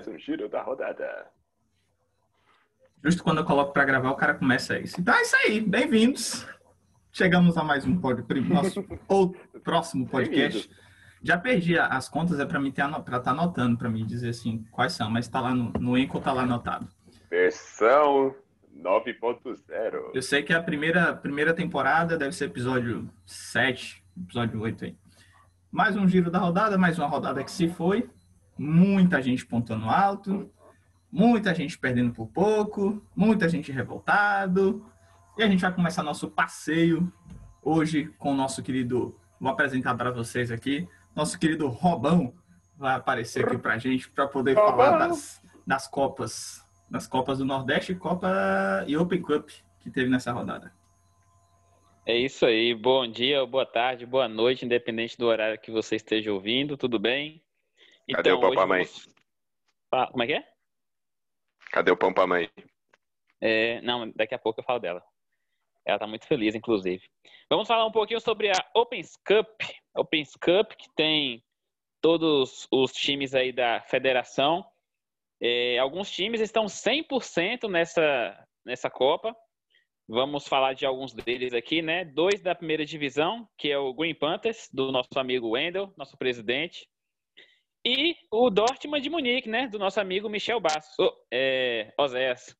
mais um giro da rodada. Justo quando eu coloco para gravar, o cara começa isso. Então é isso aí, bem-vindos. Chegamos a mais um pod, nosso ou próximo podcast. Já perdi as contas, é para mim estar tá anotando, para mim dizer assim quais são, mas está lá no, no Enco, tá lá anotado. Versão 9.0. Eu sei que a primeira, primeira temporada deve ser episódio 7, episódio 8 aí. Mais um giro da rodada, mais uma rodada que se foi. Muita gente pontuando alto, muita gente perdendo por pouco, muita gente revoltado. E a gente vai começar nosso passeio hoje com o nosso querido, vou apresentar para vocês aqui, nosso querido Robão vai aparecer aqui para a gente para poder Robão. falar das, das Copas, das Copas do Nordeste, Copa e Open Cup que teve nessa rodada. É isso aí. Bom dia, boa tarde, boa noite, independente do horário que você esteja ouvindo. Tudo bem? Cadê então, o papai vamos... Como é que é? Cadê o pão pra mãe? É, não, daqui a pouco eu falo dela. Ela tá muito feliz, inclusive. Vamos falar um pouquinho sobre a Opens Cup. Opens Cup, que tem todos os times aí da federação. É, alguns times estão 100% nessa, nessa Copa. Vamos falar de alguns deles aqui, né? Dois da primeira divisão, que é o Green Panthers, do nosso amigo Wendel, nosso presidente. E o Dortmund de Munique, né? Do nosso amigo Michel Bastos, oh, é, Oséias.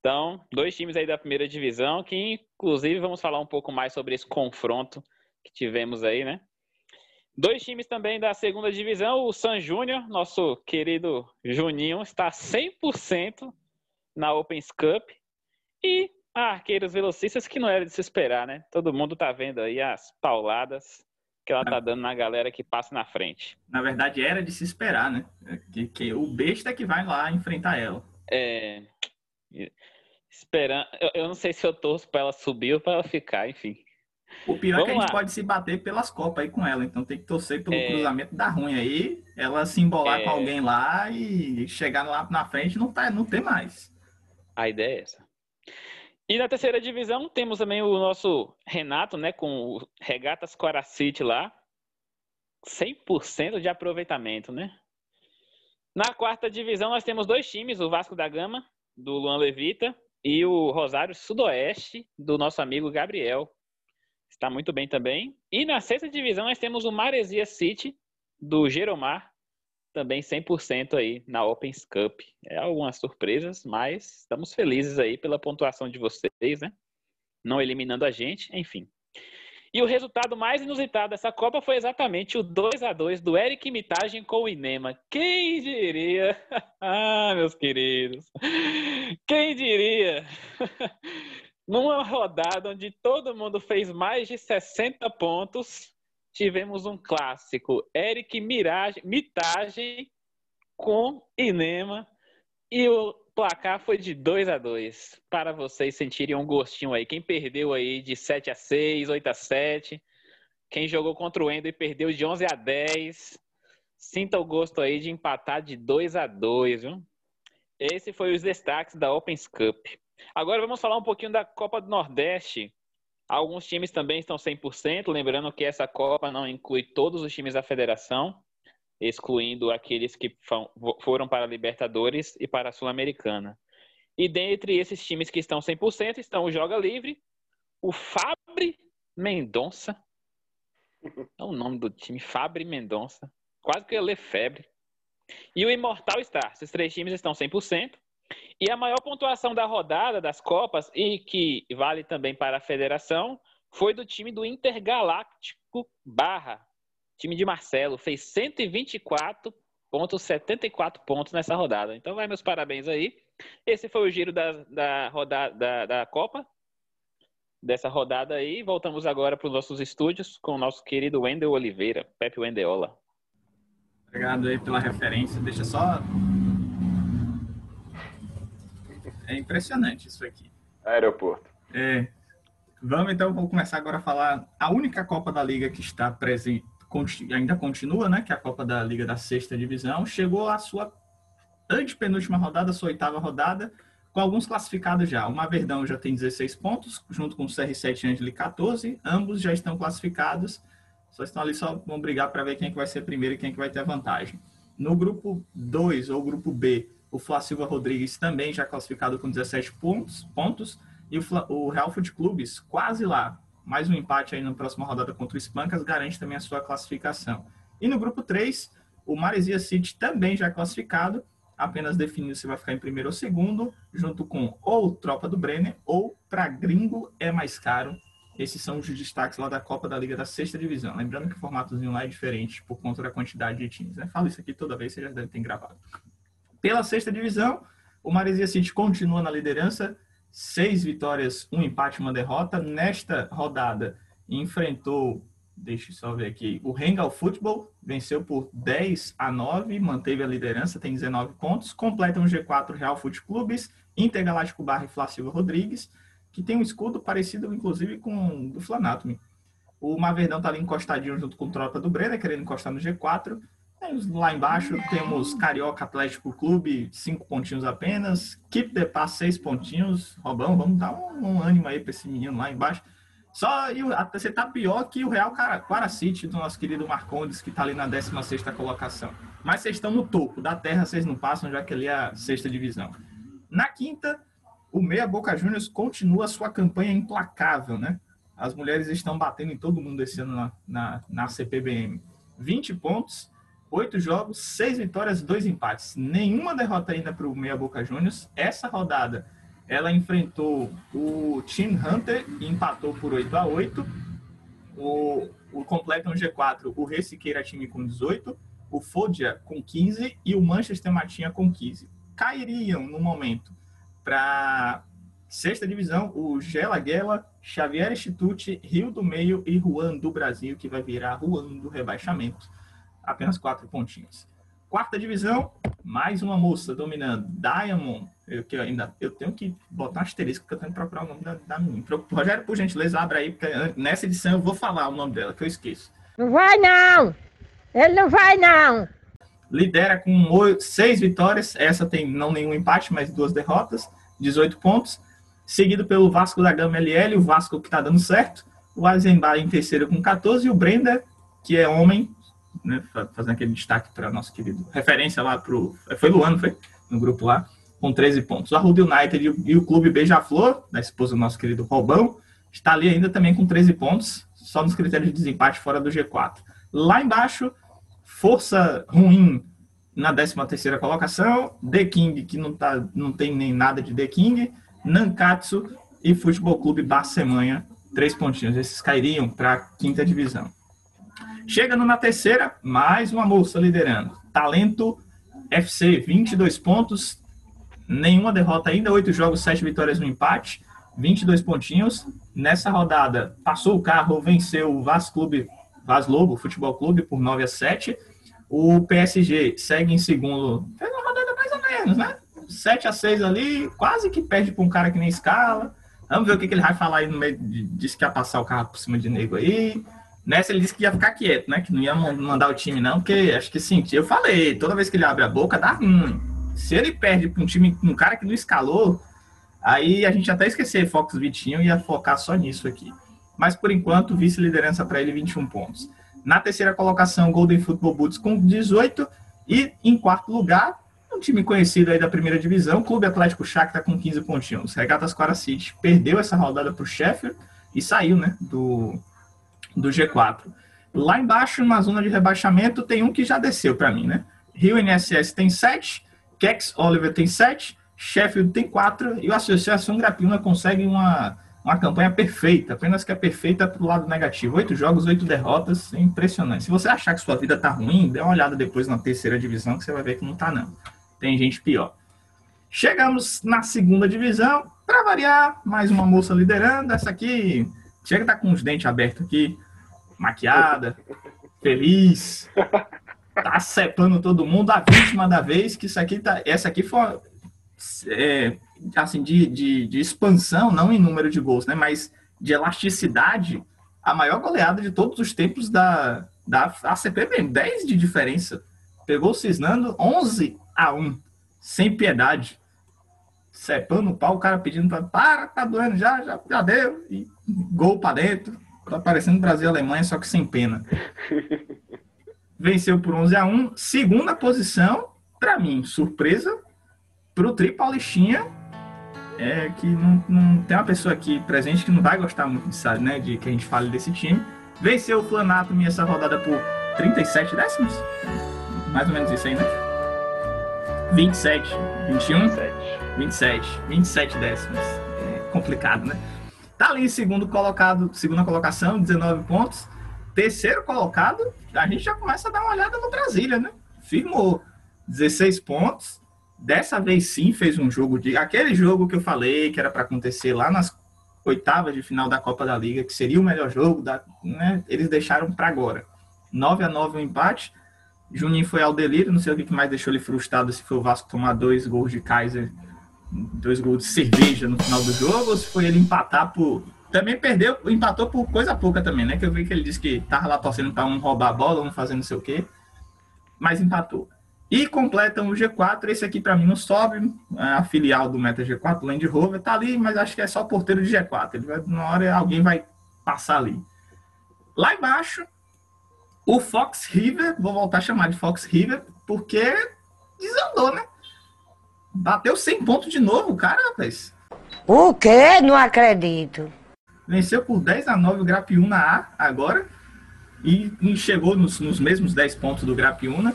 Então, dois times aí da primeira divisão, que inclusive vamos falar um pouco mais sobre esse confronto que tivemos aí, né? Dois times também da segunda divisão, o San Júnior, nosso querido Juninho, está 100% na Opens Cup. E a Arqueiros Velocistas, que não era de se esperar, né? Todo mundo tá vendo aí as pauladas que ela tá dando na galera que passa na frente. Na verdade, era de se esperar, né? Que, que o besta é que vai lá enfrentar ela. É. Esperando. Eu, eu não sei se eu torço pra ela subir ou pra ela ficar, enfim. O pior Vamos é que a gente lá. pode se bater pelas copas aí com ela, então tem que torcer pelo é... cruzamento da ruim aí, ela se embolar é... com alguém lá e chegar lá na frente não, tá, não tem mais. A ideia é essa. E na terceira divisão temos também o nosso Renato, né, com o Regatas Coracite lá. 100% de aproveitamento, né? Na quarta divisão nós temos dois times, o Vasco da Gama, do Luan Levita, e o Rosário Sudoeste, do nosso amigo Gabriel. Está muito bem também. E na sexta divisão nós temos o Maresia City, do Geromar, também 100% aí na Opens Cup. É algumas surpresas, mas estamos felizes aí pela pontuação de vocês, né? Não eliminando a gente, enfim. E o resultado mais inusitado dessa Copa foi exatamente o 2 a 2 do Eric Mitagem com o Inema. Quem diria? ah, meus queridos. Quem diria? Numa rodada onde todo mundo fez mais de 60 pontos, tivemos um clássico, Eric Mirage, Mitagem com Inema e o placar foi de 2 a 2 para vocês sentirem um gostinho aí. Quem perdeu aí de 7 a 6, 8 a 7, quem jogou contra o Endo e perdeu de 11 a 10, sinta o gosto aí de empatar de 2 a 2, viu? Esse foi os destaques da Opens Cup. Agora vamos falar um pouquinho da Copa do Nordeste, Alguns times também estão 100%, lembrando que essa Copa não inclui todos os times da federação, excluindo aqueles que foram para a Libertadores e para a Sul-Americana. E dentre esses times que estão 100% estão o Joga Livre, o Fabre Mendonça, é o nome do time, Fabre Mendonça, quase que eu ia ler Febre, e o Imortal Star. Esses três times estão 100%. E a maior pontuação da rodada das Copas, e que vale também para a federação, foi do time do Intergaláctico Barra, time de Marcelo, fez 124,74 pontos nessa rodada. Então vai meus parabéns aí. Esse foi o giro da, da, rodada, da, da Copa, dessa rodada aí. Voltamos agora para os nossos estúdios com o nosso querido Wendel Oliveira, Pepe Wendeola. Obrigado aí pela referência. Deixa só é impressionante isso aqui. Aeroporto. É. Vamos então, vou começar agora a falar. A única Copa da Liga que está presente, ainda continua, né? Que é a Copa da Liga da Sexta Divisão, chegou à sua antepenúltima rodada, sua oitava rodada, com alguns classificados já. O Maverdão já tem 16 pontos, junto com o CR7 e Angeli 14. Ambos já estão classificados. Só estão ali, só vão brigar para ver quem é que vai ser primeiro e quem é que vai ter vantagem. No grupo 2, ou grupo B, o Flá Silva Rodrigues também já classificado com 17 pontos, pontos e o, Fla, o Real Foot Clubes quase lá. Mais um empate aí na próxima rodada contra o Espancas garante também a sua classificação. E no grupo 3, o Maresia City também já classificado, apenas definindo se vai ficar em primeiro ou segundo, junto com ou Tropa do Brenner ou para gringo é mais caro. Esses são os destaques lá da Copa da Liga da Sexta Divisão. Lembrando que o formatozinho lá é diferente por conta da quantidade de times. Né? Falo isso aqui toda vez, você já deve ter gravado. Pela Sexta Divisão, o Maresia City continua na liderança, seis vitórias, um empate, uma derrota. Nesta rodada, enfrentou deixa eu só ver aqui. O Rengal Futebol venceu por 10 a 9, manteve a liderança, tem 19 pontos. Completa um G4 Real Fute Clubes, Intergaláctico Barra e Flá Silva Rodrigues, que tem um escudo parecido, inclusive, com o do Flanatomy. O Maverdão tá ali encostadinho junto com o Tropa do Brenner, querendo encostar no G4. Lá embaixo temos Carioca Atlético Clube, cinco pontinhos apenas. Keep the Pass, seis pontinhos. Robão, vamos dar um, um ânimo aí para esse menino lá embaixo. Só e você tá pior que o Real Quaracite do nosso querido Marcondes, que tá ali na 16 colocação. Mas vocês estão no topo da terra, vocês não passam, já que ali é a sexta divisão. Na quinta, o Meia Boca Juniors continua sua campanha implacável, né? As mulheres estão batendo em todo mundo esse ano na, na, na CPBM. 20 pontos, 8 jogos, 6 vitórias, 2 empates. Nenhuma derrota ainda para o Meia Boca Juniors. Essa rodada ela enfrentou o Team Hunter e empatou por 8 a 8 O, o completam G4, o Reciqueira time com 18, o Fodia com 15 e o Manchester Matinha com 15. Cairiam no momento para sexta divisão o Gela Guela, Xavier Institute, Rio do Meio e Juan do Brasil, que vai virar Juan do rebaixamento. Apenas quatro pontinhos. Quarta divisão, mais uma moça dominando, Diamond. Eu, que eu ainda eu tenho que botar um asterisco porque eu tenho que procurar o nome da, da menina. Rogério, por gentileza, abre aí, porque nessa edição eu vou falar o nome dela, que eu esqueço. Não vai não! Ele não vai não! Lidera com seis vitórias, essa tem não nenhum empate, mas duas derrotas, 18 pontos. Seguido pelo Vasco da Gama LL, o Vasco que está dando certo. O Azenbar em terceiro com 14 e o Brenda, que é homem, né, fazendo aquele destaque para nosso querido referência lá pro foi Luano, foi no grupo lá com 13 pontos. O Arruda United e o, Clube Beija-Flor, da esposa do nosso querido Robão, está ali ainda também com 13 pontos, só nos critérios de desempate fora do G4. Lá embaixo, Força Ruim na 13ª colocação, The King, que não, tá, não tem nem nada de The King, Nankatsu e Futebol Clube Barcemanha, três pontinhos. Esses cairiam para a quinta divisão. Chegando na terceira, mais uma moça liderando. Talento FC, 22 pontos, nenhuma derrota ainda, oito jogos, sete vitórias, um empate, 22 pontinhos. Nessa rodada, passou o carro, venceu o Vaz Clube, Vaz Lobo Futebol Clube por 9 a 7. O PSG segue em segundo, fez uma rodada mais ou menos, né? 7 a 6 ali, quase que perde para um cara que nem escala. Vamos ver o que, que ele vai falar aí no meio. Disse que ia passar o carro por cima de nego aí. Nessa ele disse que ia ficar quieto, né? Que não ia mandar o time, não, porque acho que sim. Eu falei, toda vez que ele abre a boca, dá ruim. Se ele perde para um time, um cara que não escalou, aí a gente até esquecer Fox Vitinho e ia focar só nisso aqui. Mas por enquanto, vice-liderança para ele 21 pontos. Na terceira colocação, Golden Football Boots com 18. E em quarto lugar, um time conhecido aí da primeira divisão, Clube Atlético Shakhtar com 15 pontinhos. Regatas Quara City perdeu essa rodada para o Sheffield e saiu né, do, do G4. Lá embaixo, na zona de rebaixamento, tem um que já desceu para mim, né? Rio NSS tem 7, Kex Oliver tem 7, Sheffield tem 4 e o Associação Grapilna consegue uma, uma campanha perfeita, apenas que é perfeita para o lado negativo. Oito jogos, oito derrotas, é impressionante. Se você achar que sua vida tá ruim, dê uma olhada depois na terceira divisão que você vai ver que não tá não. Tem gente pior. Chegamos na segunda divisão, para variar, mais uma moça liderando, essa aqui Chega tá com os dentes abertos aqui, maquiada, feliz, tá cepando todo mundo, a vítima da vez, que isso aqui tá. Essa aqui foi é, assim, de, de, de, expansão, não em número de gols, né? Mas de elasticidade, a maior goleada de todos os tempos da, da ACP mesmo, 10 de diferença. Pegou o Cisnando 11 a 1, sem piedade cepando o pau, o cara pedindo para para, tá doendo já, já, já deu, e gol para dentro. Tá parecendo Brasil e Alemanha, só que sem pena. venceu por 11 a 1 Segunda posição, para mim, surpresa, para o Tri Paulistinha, é que não, não, tem uma pessoa aqui presente que não vai gostar muito, sabe, né, de que a gente fale desse time. Venceu o Flanato essa rodada por 37 décimos? Mais ou menos isso aí, né? 27, 21? 27. 27, 27 décimos. É complicado, né? Tá ali segundo colocado, segunda colocação, 19 pontos. Terceiro colocado, a gente já começa a dar uma olhada no Brasília, né? Firmou 16 pontos. Dessa vez sim fez um jogo de. Aquele jogo que eu falei que era para acontecer lá nas oitavas de final da Copa da Liga, que seria o melhor jogo, da, né? eles deixaram para agora. 9 a 9 o um empate. Juninho foi ao delírio, não sei o que mais deixou ele frustrado, se foi o Vasco tomar dois gols de Kaiser, dois gols de cerveja no final do jogo, ou se foi ele empatar por. Também perdeu, empatou por coisa pouca também, né? Que eu vi que ele disse que tava lá torcendo para um roubar a bola, um fazer não sei o quê, mas empatou. E completam o G4, esse aqui para mim não sobe, é a filial do Meta G4, Land Rover, tá ali, mas acho que é só porteiro de G4. Ele vai, na hora alguém vai passar ali. Lá embaixo, o Fox River, vou voltar a chamar de Fox River, porque desandou, né? Bateu 100 pontos de novo, cara, rapaz. O quê? Não acredito. Venceu por 10 a 9 o Grapiúna A agora. E, chegou nos, nos, mesmos 10 pontos do Grapiúna.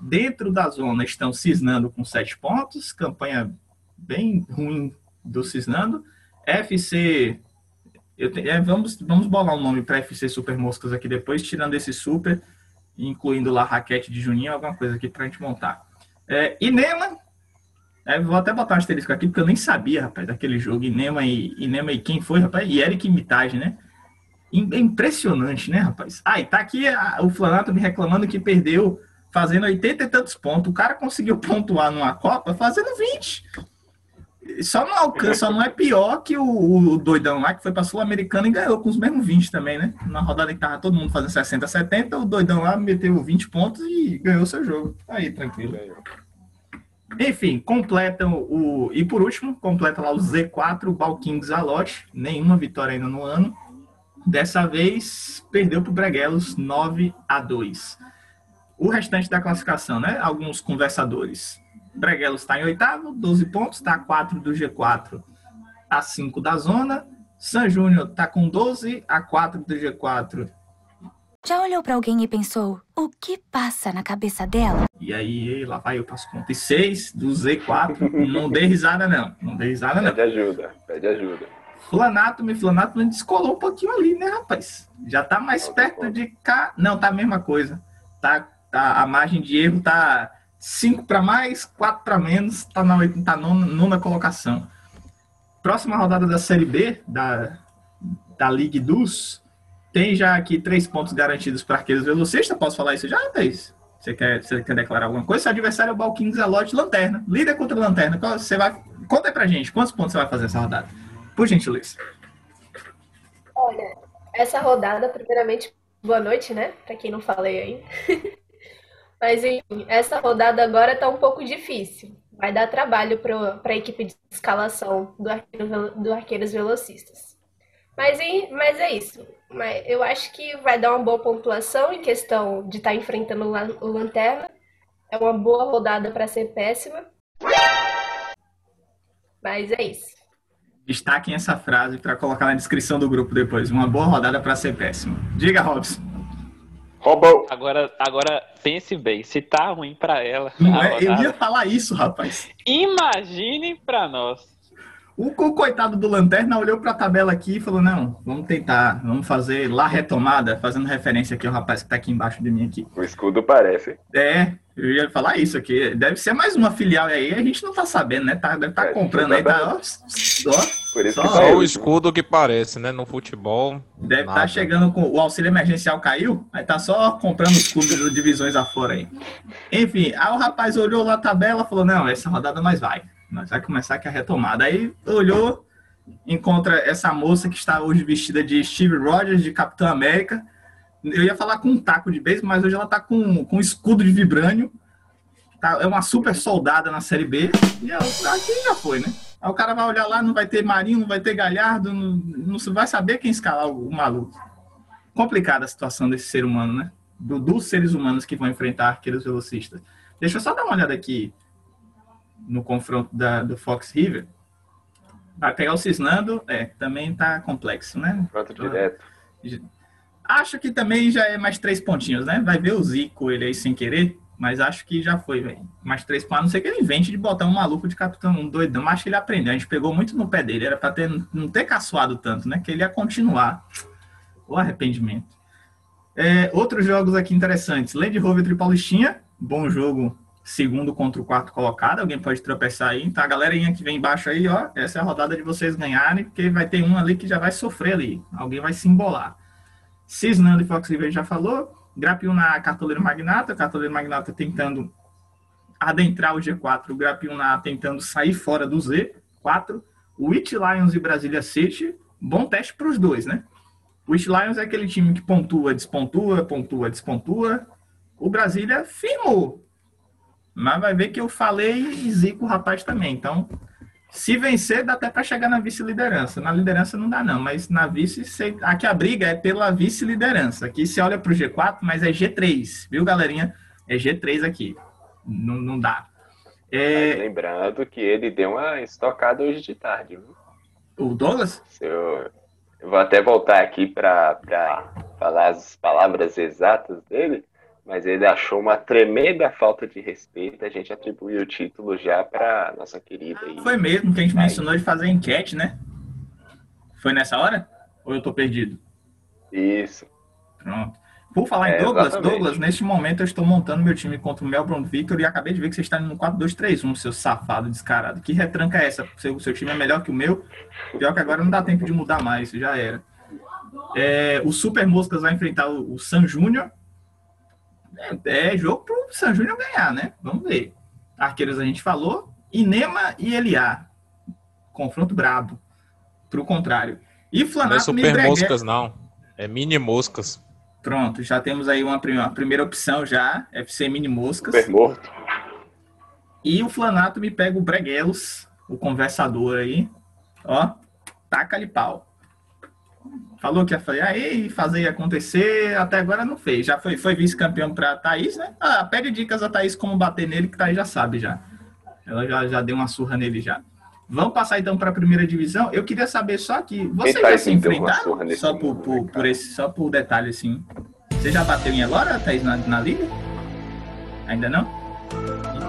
Dentro da zona estão Cisnando com 7 pontos. Campanha bem ruim do Cisnando. FC eu é, vamos, vamos bolar um nome para FC Super Moscas aqui depois, tirando esse super, incluindo lá raquete de Juninho, alguma coisa aqui para a gente montar. É, Inema, é, vou até botar um asterisco aqui, porque eu nem sabia, rapaz, daquele jogo. Inema e, Inema e quem foi, rapaz? E Eric Mitage, né? É impressionante, né, rapaz? Ah, e tá aqui a, o Flanato me reclamando que perdeu fazendo 80 e tantos pontos. O cara conseguiu pontuar numa Copa fazendo 20. Só não alcança, só não é pior que o, o doidão lá que foi pra Sul-Americana e ganhou com os mesmos 20 também, né? Na rodada que tava todo mundo fazendo 60, 70, o doidão lá meteu 20 pontos e ganhou seu jogo. Aí, tranquilo. Enfim, completam o. E por último, completa lá o Z4, o Balking Zalote. Nenhuma vitória ainda no ano. Dessa vez, perdeu para o Breguelos 9 a 2. O restante da classificação, né? Alguns conversadores. Breguelos está em oitavo, 12 pontos, está a 4 do G4, a 5 da zona. San Júnior está com 12, a 4 do G4. Já olhou para alguém e pensou, o que passa na cabeça dela? E aí, lá vai eu passo conta. E 6 do Z4, não dê risada não, não dê risada não. Pede ajuda, pede ajuda. Flanato, Flanato descolou um pouquinho ali, né, rapaz? Já tá mais perto de cá. Não, tá a mesma coisa. Tá, tá, a margem de erro tá 5 para mais, 4 para menos, está na tá nona, nona colocação. Próxima rodada da Série B, da, da Ligue dos, tem já aqui três pontos garantidos para arqueiros velocistas. Posso falar isso já, Thaís? Você quer, você quer declarar alguma coisa? Seu adversário é o Balquinho Zelote Lanterna. Líder contra Lanterna. Você vai, conta aí pra gente, quantos pontos você vai fazer essa rodada? Por gentileza. Olha, essa rodada, primeiramente, boa noite, né? Para quem não falei aí. Mas enfim, essa rodada agora está um pouco difícil. Vai dar trabalho para a equipe de escalação do, arqueiro, do Arqueiros Velocistas. Mas, mas é isso. Eu acho que vai dar uma boa pontuação em questão de estar tá enfrentando o Lanterna. É uma boa rodada para ser péssima. Mas é isso. Destaquem essa frase para colocar na descrição do grupo depois. Uma boa rodada para ser péssima. Diga, Robson. Roubou. Agora, agora pense bem, se tá ruim para ela. É, eu ia falar isso, rapaz. Imagine para nós. O, coitado do Lanterna olhou para a tabela aqui e falou: Não, vamos tentar, vamos fazer lá retomada, fazendo referência aqui ao rapaz que está aqui embaixo de mim aqui. O escudo parece. É, eu ia falar isso aqui. Deve ser mais uma filial aí, a gente não tá sabendo, né? Tá, deve estar tá é, comprando aí, tá, ó, só, Por isso só, que só o escudo que parece, né? No futebol. Deve estar tá chegando com. O auxílio emergencial caiu, aí tá só comprando escudo de divisões afora aí. Enfim, aí o rapaz olhou lá a tabela e falou: Não, essa rodada nós vai. Nós vai começar aqui a retomada. Aí olhou, encontra essa moça que está hoje vestida de Steve Rogers, de Capitão América. Eu ia falar com um taco de beisebol, mas hoje ela está com, com um escudo de vibrânio. Tá, é uma super soldada na Série B. E ela, aqui já foi, né? Aí o cara vai olhar lá, não vai ter Marinho, não vai ter Galhardo, não, não vai saber quem escalar o, o maluco. Complicada a situação desse ser humano, né? do, dos seres humanos que vão enfrentar arqueiros velocistas. Deixa eu só dar uma olhada aqui no confronto da, do Fox River. Vai pegar o Cisnando, é, também tá complexo, né? Confronto direto. Acho que também já é mais três pontinhos, né? Vai ver o Zico, ele aí sem querer, mas acho que já foi, velho. Mais três pontos, a não ser que ele invente de botar um maluco de capitão, um doidão, mas acho que ele aprendeu. A gente pegou muito no pé dele, era pra ter, não ter caçoado tanto, né? Que ele ia continuar. O arrependimento. É, outros jogos aqui interessantes. Land Rover Tripaulistinha, bom jogo, segundo contra o quarto colocado. Alguém pode tropeçar aí. Tá, a galerinha que vem embaixo aí, ó. Essa é a rodada de vocês ganharem, porque vai ter um ali que já vai sofrer ali. Alguém vai se embolar. Cisnando e Fox River já falou. Grapiun na Cartoleiro Magnata. Cartoleiro Magnata tentando adentrar o G4. O Grapiun na tentando sair fora do Z4. Witch Lions e Brasília City. Bom teste para os dois, né? O Witch Lions é aquele time que pontua, despontua, pontua, despontua. O Brasília firmou. Mas vai ver que eu falei e zico o rapaz também. Então, se vencer, dá até para chegar na vice-liderança. Na liderança não dá, não, mas na vice, aqui a briga é pela vice-liderança. Aqui você olha para o G4, mas é G3, viu, galerinha? É G3 aqui. Não, não dá. É... Lembrando que ele deu uma estocada hoje de tarde. Viu? O Douglas? Seu... Eu vou até voltar aqui para falar as palavras exatas dele, mas ele achou uma tremenda falta de respeito. A gente atribuiu o título já para nossa querida. Ah, foi mesmo que a gente mencionou de fazer enquete, né? Foi nessa hora? Ou eu tô perdido? Isso. Pronto. Por falar é, em Douglas, exatamente. Douglas, neste momento eu estou montando meu time contra o Melbourne Victor e acabei de ver que você está no 4-2-3-1, seu safado descarado. Que retranca é essa? Seu, seu time é melhor que o meu? Pior que agora não dá tempo de mudar mais, já era. É, o Super Moscas vai enfrentar o, o San Júnior. É, é jogo pro San Júnior ganhar, né? Vamos ver. Arqueiros a gente falou. Inema e Eliá. Confronto brabo. Pro contrário. E Flanato Não é Super Moscas, não. É Mini Moscas. Pronto, já temos aí uma, uma primeira opção já, FC Mini Moscas. Super morto. E o Flanato me pega o Breguelos, o conversador aí. Ó, taca-lhe pau. Falou que ia fazer, aí fazer acontecer, até agora não fez. Já foi, foi vice-campeão para Thaís, né? Ah, pede dicas a Thaís como bater nele, que Thaís já sabe já. Ela já, já deu uma surra nele já. Vamos passar então para a primeira divisão. Eu queria saber só que vocês já se enfrentaram só por, por, por, esse, só por detalhe assim. Você já bateu em Elora, Thaís, na, na liga? Ainda não?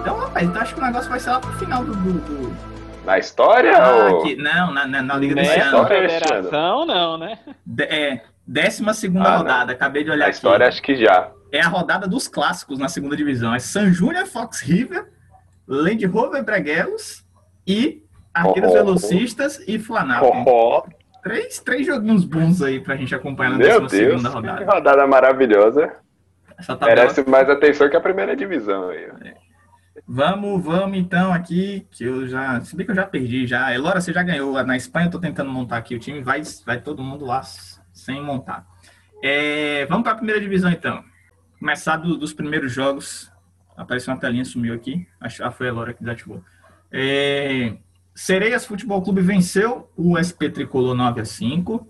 Então, rapaz, então acho que o negócio vai ser lá pro final do. do, do... Na história? Ah, ou... aqui, não, na, na, na Liga do Oceano. Federação, não, né? De, é, décima segunda ah, rodada, acabei de olhar na aqui. história, acho que já. É a rodada dos clássicos na segunda divisão. É San Júnior, Fox River, Land Rover Breguelos e Arqueiros oh, Velocistas e Flanato. Oh, três, três joguinhos bons aí pra gente acompanhar na Meu Deus, segunda rodada. Que rodada maravilhosa. Merece mais atenção que a primeira divisão aí. É. Vamos, vamos então aqui, que eu já. Se bem que eu já perdi já. Elora, você já ganhou. Na Espanha eu tô tentando montar aqui o time, vai, vai todo mundo lá sem montar. É, vamos para a primeira divisão então. Começar do, dos primeiros jogos. Apareceu uma telinha, sumiu aqui. Acho que foi a Elora que desativou. É, Sereias Futebol Clube venceu o SP Tricolor 9 a 5.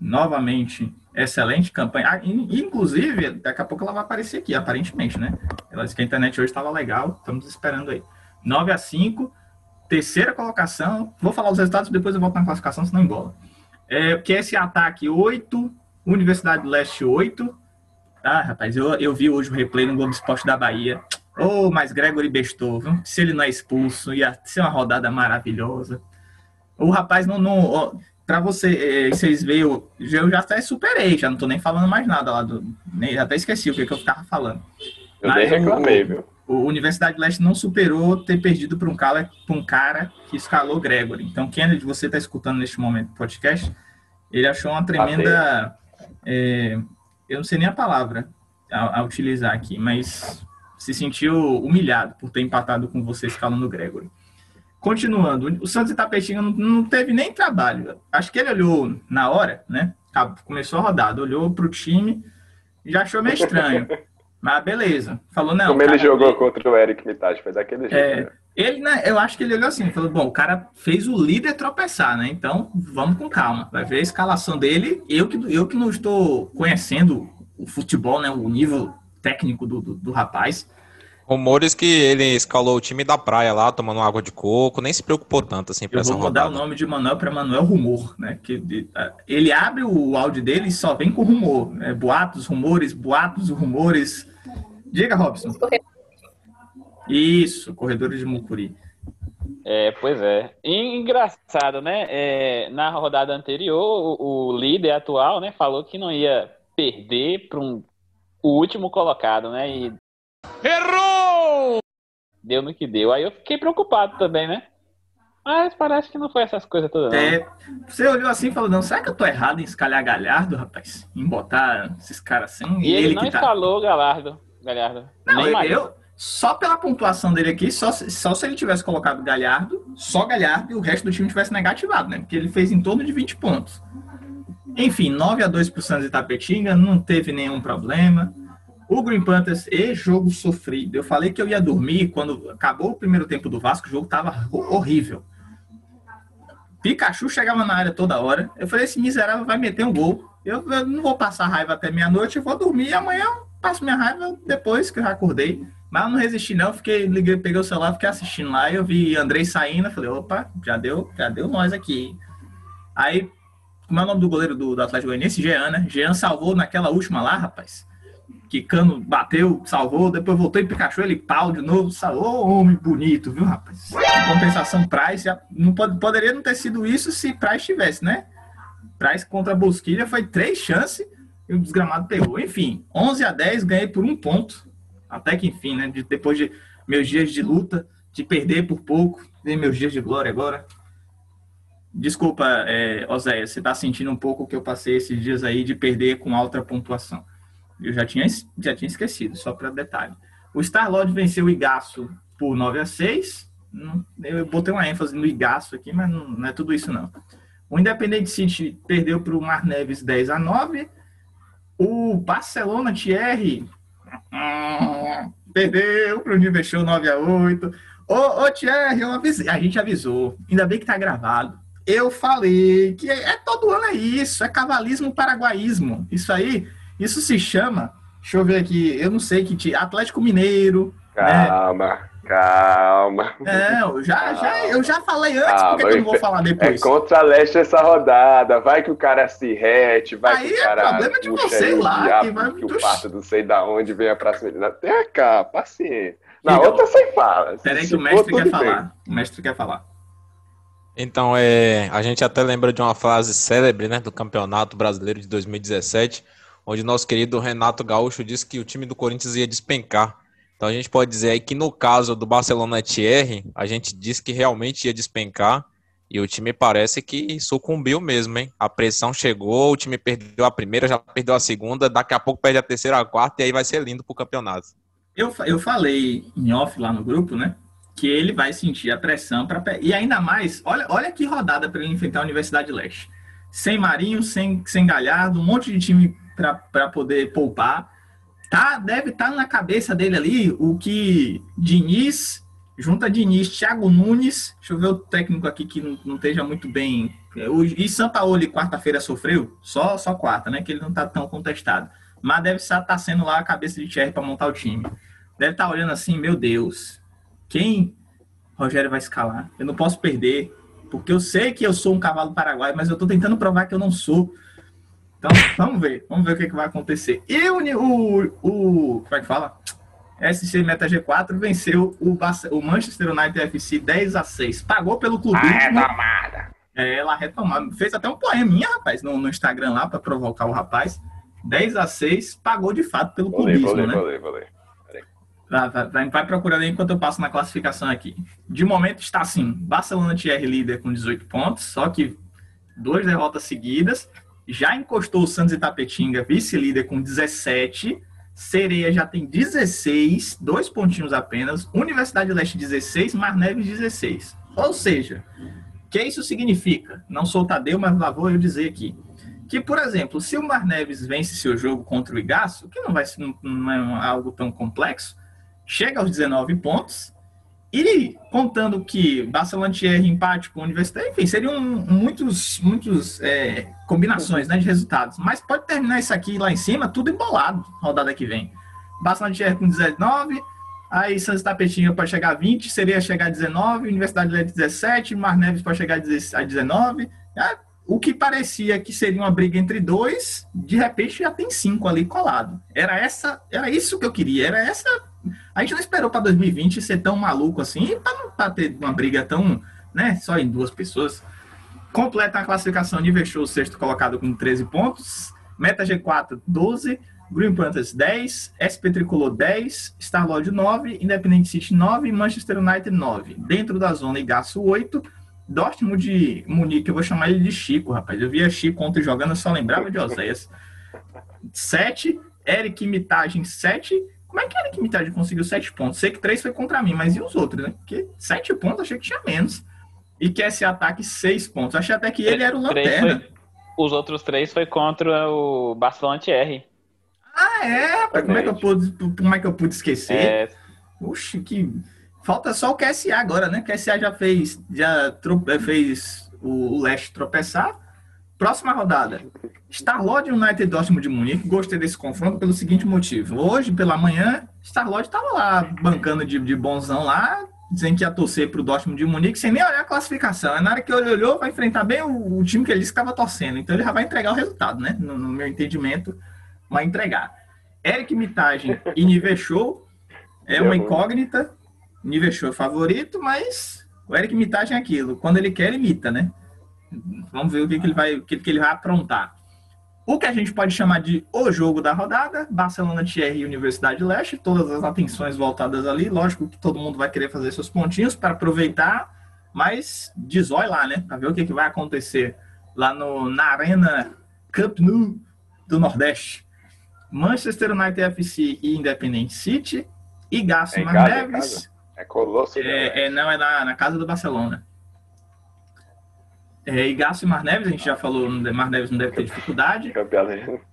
Novamente, excelente campanha. Ah, inclusive, daqui a pouco ela vai aparecer aqui, aparentemente, né? Ela disse que a internet hoje estava legal, estamos esperando aí. 9 a 5, terceira colocação. Vou falar os resultados, depois eu volto na classificação, senão embola. É, que esse ataque 8, Universidade do Leste 8. Ah, rapaz, eu, eu vi hoje o replay no Globo Esporte da Bahia. Oh, mas Gregory bestou, viu? Se ele não é expulso, ia ser uma rodada maravilhosa. O rapaz não. não para você, eh, vocês verem, eu, já até superei, já não tô nem falando mais nada lá do. Nem, até esqueci o que, que eu ficava falando. Eu mas nem reclamei, viu? O Universidade Leste não superou ter perdido para um cara, um cara que escalou Gregory. Então, Kennedy, você está escutando neste momento o podcast, ele achou uma tremenda. É, eu não sei nem a palavra a, a utilizar aqui, mas se sentiu humilhado por ter empatado com você escalando Gregory. Continuando, o Santos Itapetinga não, não teve nem trabalho. Acho que ele olhou na hora, né? Começou a rodada, olhou para o time e já achou meio estranho. Mas beleza. Falou, não. Como ele jogou contra o Eric Mitage, foi daquele jeito. É, né? Ele, né, eu acho que ele olhou assim, falou, bom, o cara fez o líder tropeçar, né? Então, vamos com calma. Vai ver a escalação dele. Eu que, eu que não estou conhecendo o futebol, né? O nível técnico do, do, do rapaz. Rumores que ele escalou o time da praia lá, tomando água de coco, nem se preocupou tanto assim pra Eu vou mudar o nome de Manuel para Manuel Rumor, né? Que ele abre o áudio dele e só vem com rumor, né? boatos, rumores, boatos, rumores. Diga, Robson. Isso, corredores de Mucuri. É, pois é. E, engraçado, né? É, na rodada anterior, o, o, líder atual, né, falou que não ia perder para um, o último colocado, né? E Errou! Deu no que deu. Aí eu fiquei preocupado também, né? Mas parece que não foi essas coisas todas. É, você olhou assim e falou: não, será que eu tô errado em escalhar Galhardo, rapaz? Em botar esses caras assim? E, e ele, ele, não tá escalou tá... Galhardo. Galhardo. Não, eu, eu, só pela pontuação dele aqui, só, só se ele tivesse colocado Galhardo, só Galhardo e o resto do time tivesse negativado, né? Porque ele fez em torno de 20 pontos. Enfim, 9 a 2 pro Santos Itapetinga, não teve nenhum problema. O Green Panthers e jogo sofrido. Eu falei que eu ia dormir quando acabou o primeiro tempo do Vasco, o jogo tava horrível. Pikachu chegava na área toda hora. Eu falei, esse miserável vai meter um gol. Eu, eu não vou passar raiva até meia-noite, eu vou dormir amanhã eu passo minha raiva depois que eu já acordei. Mas eu não resisti não, fiquei, liguei, peguei o celular, fiquei assistindo lá, eu vi Andrei saindo, falei, opa, já deu, já deu nós aqui. Aí, como é o nome do goleiro do, do Atlético Goianiense? Jean, né? Jean salvou naquela última lá, rapaz que Cano bateu, salvou, depois voltou em Pikachu, ele pau de novo, salvou, homem bonito, viu, rapaz? Em compensação, Price, não pode, poderia não ter sido isso se Price tivesse, né? Price contra Bosquilha foi três chances e o desgramado pegou. Enfim, 11 a 10, ganhei por um ponto, até que enfim, né? De, depois de meus dias de luta, de perder por pouco, ver meus dias de glória agora. Desculpa, é, Oséia, você tá sentindo um pouco o que eu passei esses dias aí de perder com alta pontuação. Eu já tinha, já tinha esquecido, só para detalhe. O Star-Lord venceu o Igaço por 9 a 6. Eu botei uma ênfase no Igaço aqui, mas não, não é tudo isso não. O Independente City perdeu para o Mar Neves 10 a 9. O Barcelona Thierry perdeu para o Universal 9 a 8. Ô, ô Thierry, avisei, a gente avisou. Ainda bem que tá gravado. Eu falei que é, é todo ano é isso, é cavalismo paraguaísmo. Isso aí isso se chama, deixa eu ver aqui, eu não sei que Atlético Mineiro. Calma, né? calma. É, eu já, calma. já, eu já falei antes, calma. por que, eu não vou falar depois? É contra a Leste essa rodada, vai que o cara se rete, vai Aí que o cara. É problema de você lá, diabo, que vai que o pato não sei da onde vem a próxima. Tenha cá, paciência. Na então, outra você fala. Peraí que o mestre quer falar. O mestre quer falar. Então, é, a gente até lembra de uma frase célebre né, do Campeonato Brasileiro de 2017, onde nosso querido Renato Gaúcho disse que o time do Corinthians ia despencar. Então a gente pode dizer aí que no caso do Barcelona Thierry, a gente disse que realmente ia despencar e o time parece que sucumbiu mesmo, hein? A pressão chegou, o time perdeu a primeira, já perdeu a segunda, daqui a pouco perde a terceira, a quarta e aí vai ser lindo pro campeonato. Eu, eu falei em off lá no grupo, né? Que ele vai sentir a pressão para e ainda mais, olha, olha que rodada para ele enfrentar a Universidade Leste. Sem Marinho, sem, sem Galhardo, um monte de time para poder poupar. Tá, deve estar tá na cabeça dele ali o que Diniz, junta Diniz, Thiago Nunes, deixa eu ver o técnico aqui que não, não esteja muito bem. O, e Sampaoli quarta-feira sofreu, só, só quarta, né? Que ele não está tão contestado. Mas deve estar tá sendo lá a cabeça de Thierry para montar o time. Deve estar tá olhando assim, meu Deus, quem Rogério vai escalar? Eu não posso perder, porque eu sei que eu sou um cavalo paraguaio, mas eu estou tentando provar que eu não sou. Então, vamos ver. Vamos ver o que, que vai acontecer. E o, o, o. Como é que fala? SC Meta G4 venceu o, o Manchester United FC 10 a 6 Pagou pelo clube. A retomada. É, ela retomada. Fez até um poeminha, rapaz, no, no Instagram lá, para provocar o rapaz. 10 a 6 pagou de fato pelo clube. clubismo, né? Valeu, valeu, Vai, vai, vai procurando aí enquanto eu passo na classificação aqui. De momento está assim: Barcelona TR líder com 18 pontos, só que duas derrotas seguidas já encostou o Santos Itapetinga, vice-líder com 17. Sereia já tem 16, dois pontinhos apenas. Universidade Leste 16, Mar Neves 16. Ou seja, o que isso significa? Não sou Tadeu, mas lá vou eu dizer aqui. Que, por exemplo, se o Mar Neves vence seu jogo contra o Igaço, que não vai ser não é algo tão complexo, chega aos 19 pontos e contando que Barcelona Thierry empate com o Universitário, enfim, seriam muitos, muitos é, combinações né, de resultados. Mas pode terminar isso aqui lá em cima, tudo embolado, rodada que vem. Barcelona Xerre com 19, aí Santos Tapetinho para chegar a 20, seria chegar a 19, Universidade de Leite 17, Mar Neves para chegar a 19. Ah, o que parecia que seria uma briga entre dois, de repente já tem cinco ali colado. Era essa, era isso que eu queria, era essa. A gente não esperou para 2020 ser tão maluco assim, para ter uma briga tão, né, só em duas pessoas. Completa a classificação, Show, sexto colocado com 13 pontos. Meta G4, 12. Green Panthers, 10. SP Tricolor, 10. Starlord, 9. Independente City, 9. Manchester United, 9. Dentro da zona, Igaço, 8. Dortmund de Munique, eu vou chamar ele de Chico, rapaz. Eu via Chico ontem jogando, eu só lembrava de Oséias. 7. Eric Mitagem, 7. Como é que Eric Mitagem conseguiu 7 pontos? Sei que 3 foi contra mim, mas e os outros, né? Porque 7 pontos achei que tinha menos e que esse ataque seis pontos. Achei até que ele era o lanterna. Foi, os outros três foi contra o Barcelona TR. Ah, é? Como é, que eu pude, como é que eu pude esquecer? É... Oxe, que. Falta só o QSA agora, né? O QSA já fez, já trope... fez o Leste tropeçar. Próxima rodada. Starlord United Dortmund de Munique. Gostei desse confronto pelo seguinte motivo. Hoje, pela manhã, Starlord estava lá bancando de, de bonzão lá, dizendo que ia torcer para o Dortmund de Munique sem nem olhar a classificação. É na hora que ele olhou, vai enfrentar bem o, o time que ele disse que estava torcendo. Então ele já vai entregar o resultado, né? No, no meu entendimento, vai entregar. Eric Mitagem e Nivechou é uma incógnita. Nivechou é favorito, mas o Eric Mitagem é aquilo. Quando ele quer, ele imita, né? Vamos ver o que, que ele vai, o que, que ele vai aprontar. O que a gente pode chamar de o jogo da rodada, Barcelona, Thierry e Universidade Leste, todas as atenções voltadas ali. Lógico que todo mundo vai querer fazer seus pontinhos para aproveitar, mas desói lá, né? Para ver o que, que vai acontecer lá no, na Arena Cup Nou do Nordeste. Manchester United FC e Independente City, e Gasso é Neves. É, é Colosso. É, é, não, é na, na casa do Barcelona. É, Igaço e Mar Neves, a gente já falou, Mar Neves não deve ter dificuldade.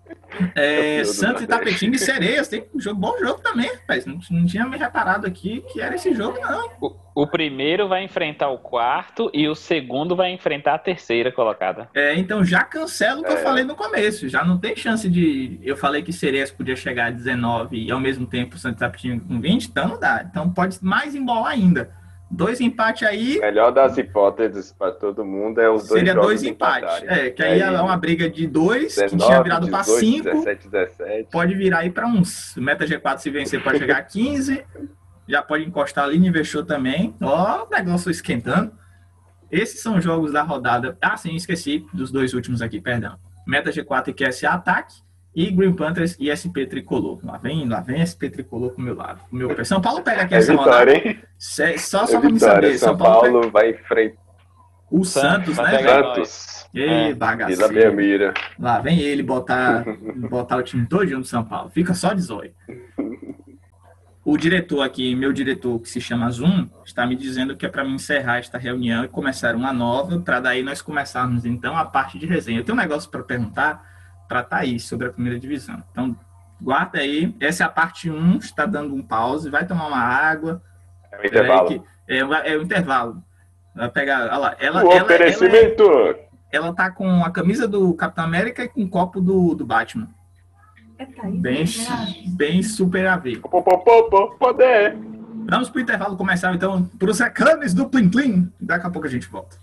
É, Santos e Tapetinga e Sereias, tem um jogo, bom jogo também, rapaz. Não, não tinha me reparado aqui que era esse jogo, não. O, o, primeiro vai enfrentar o quarto e o segundo vai enfrentar a terceira colocada. É, então já cancelo o que é. eu falei no começo. Já não tem chance de. Eu falei que Sereias podia chegar a 19 e ao mesmo tempo o Santos e Tapetinga com 20, então não dá. Então pode mais embolar ainda. Dois empates aí. Melhor das hipóteses para todo mundo é os dois Seria dois empates. É, que aí, é uma briga de dois, 19, que tinha virado para cinco. 17, 17. Pode virar aí para uns. Meta G4 se vencer pode chegar a 15. Já pode encostar ali, investiu também. Ó, o negócio esquentando. Esses são jogos da rodada. Ah, sim, esqueci dos dois últimos aqui, perdão. Meta G4 e QSA Ataque e Green Panthers e SP Tricolor. Lá vem, lá vem SP Tricolor pro meu lado. O meu São Paulo pega aqui é essa vitória, hein? Só, só é pra me saber. São, São Paulo, Paulo pega... vai enfrentar. O Santos, Santos né? Santos. Ei, é, bagaceiro. minha mira. Lá vem ele botar, botar o time todo do São Paulo. Fica só de zóio. O diretor aqui, meu diretor, que se chama Zoom, está me dizendo que é para me encerrar esta reunião e começar uma nova, para daí nós começarmos então a parte de resenha. Eu tenho um negócio para perguntar para Thaís sobre a primeira divisão. Então, guarda aí. Essa é a parte 1, está dando um pause, vai tomar uma água. É o intervalo. É, é, o intervalo. Vai pegar. Olha lá, ela, o ela, oferecimento! Ela, é, ela tá com a camisa do Capitão América e com o copo do, do Batman. É bem, bem super a ver. Poder! Vamos pro intervalo comercial, então, para os recames do Plim Plim. Daqui a pouco a gente volta.